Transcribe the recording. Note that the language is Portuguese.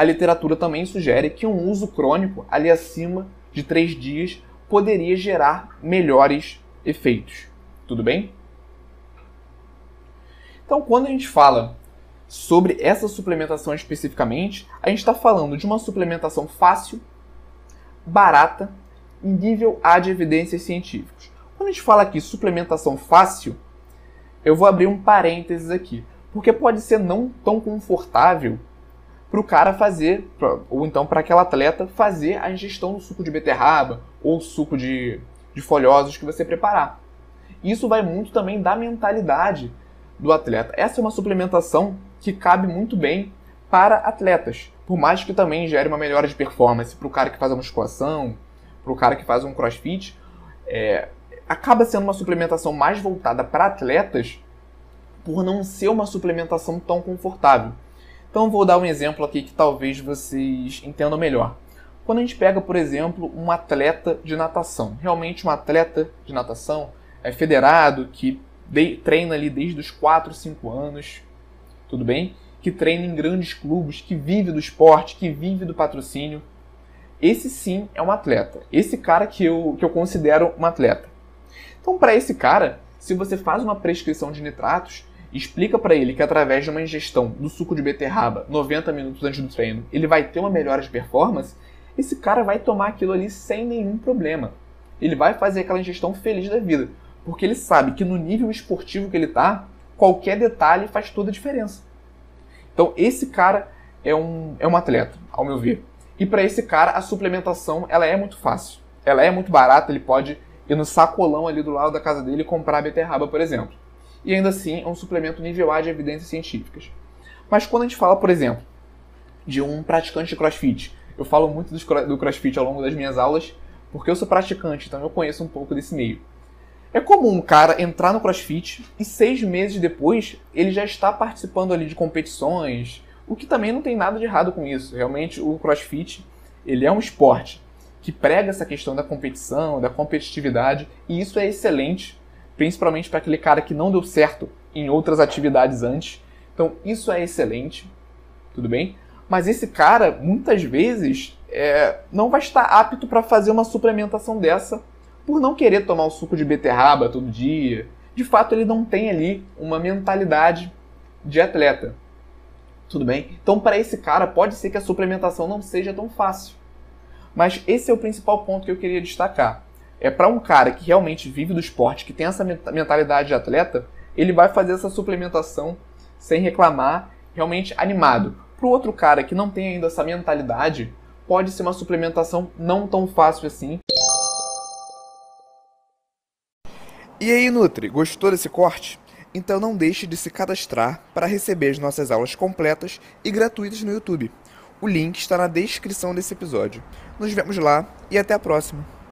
A literatura também sugere que um uso crônico ali acima de três dias poderia gerar melhores efeitos. Tudo bem? Então, quando a gente fala sobre essa suplementação especificamente, a gente está falando de uma suplementação fácil, barata, em nível A de evidências científicas. Quando a gente fala aqui suplementação fácil, eu vou abrir um parênteses aqui, porque pode ser não tão confortável para o cara fazer, ou então para aquela atleta fazer a ingestão do suco de beterraba ou suco de, de folhosos que você preparar. Isso vai muito também da mentalidade do atleta. Essa é uma suplementação que cabe muito bem para atletas, por mais que também gere uma melhora de performance para o cara que faz a musculação, para o cara que faz um crossfit. É, acaba sendo uma suplementação mais voltada para atletas por não ser uma suplementação tão confortável. Então vou dar um exemplo aqui que talvez vocês entendam melhor. Quando a gente pega, por exemplo, um atleta de natação, realmente um atleta de natação é federado, que treina ali desde os 4, 5 anos, tudo bem? Que treina em grandes clubes, que vive do esporte, que vive do patrocínio. Esse sim é um atleta. Esse cara que eu, que eu considero um atleta. Então, para esse cara, se você faz uma prescrição de nitratos, explica para ele que através de uma ingestão do suco de beterraba 90 minutos antes do treino, ele vai ter uma melhora de performance, esse cara vai tomar aquilo ali sem nenhum problema. Ele vai fazer aquela ingestão feliz da vida, porque ele sabe que no nível esportivo que ele está, qualquer detalhe faz toda a diferença. Então esse cara é um, é um atleta, ao meu ver. E para esse cara a suplementação ela é muito fácil. Ela é muito barata, ele pode ir no sacolão ali do lado da casa dele e comprar beterraba, por exemplo e ainda assim é um suplemento nível A de evidências científicas. Mas quando a gente fala, por exemplo, de um praticante de crossfit, eu falo muito do crossfit ao longo das minhas aulas, porque eu sou praticante, então eu conheço um pouco desse meio. É comum um cara entrar no crossfit e seis meses depois ele já está participando ali de competições, o que também não tem nada de errado com isso. Realmente o crossfit ele é um esporte que prega essa questão da competição, da competitividade, e isso é excelente principalmente para aquele cara que não deu certo em outras atividades antes. Então, isso é excelente, tudo bem? Mas esse cara, muitas vezes, é, não vai estar apto para fazer uma suplementação dessa por não querer tomar o suco de beterraba todo dia. De fato, ele não tem ali uma mentalidade de atleta. Tudo bem? Então, para esse cara, pode ser que a suplementação não seja tão fácil. Mas esse é o principal ponto que eu queria destacar é para um cara que realmente vive do esporte, que tem essa mentalidade de atleta, ele vai fazer essa suplementação sem reclamar, realmente animado. Para o outro cara que não tem ainda essa mentalidade, pode ser uma suplementação não tão fácil assim. E aí, Nutri, gostou desse corte? Então não deixe de se cadastrar para receber as nossas aulas completas e gratuitas no YouTube. O link está na descrição desse episódio. Nos vemos lá e até a próxima!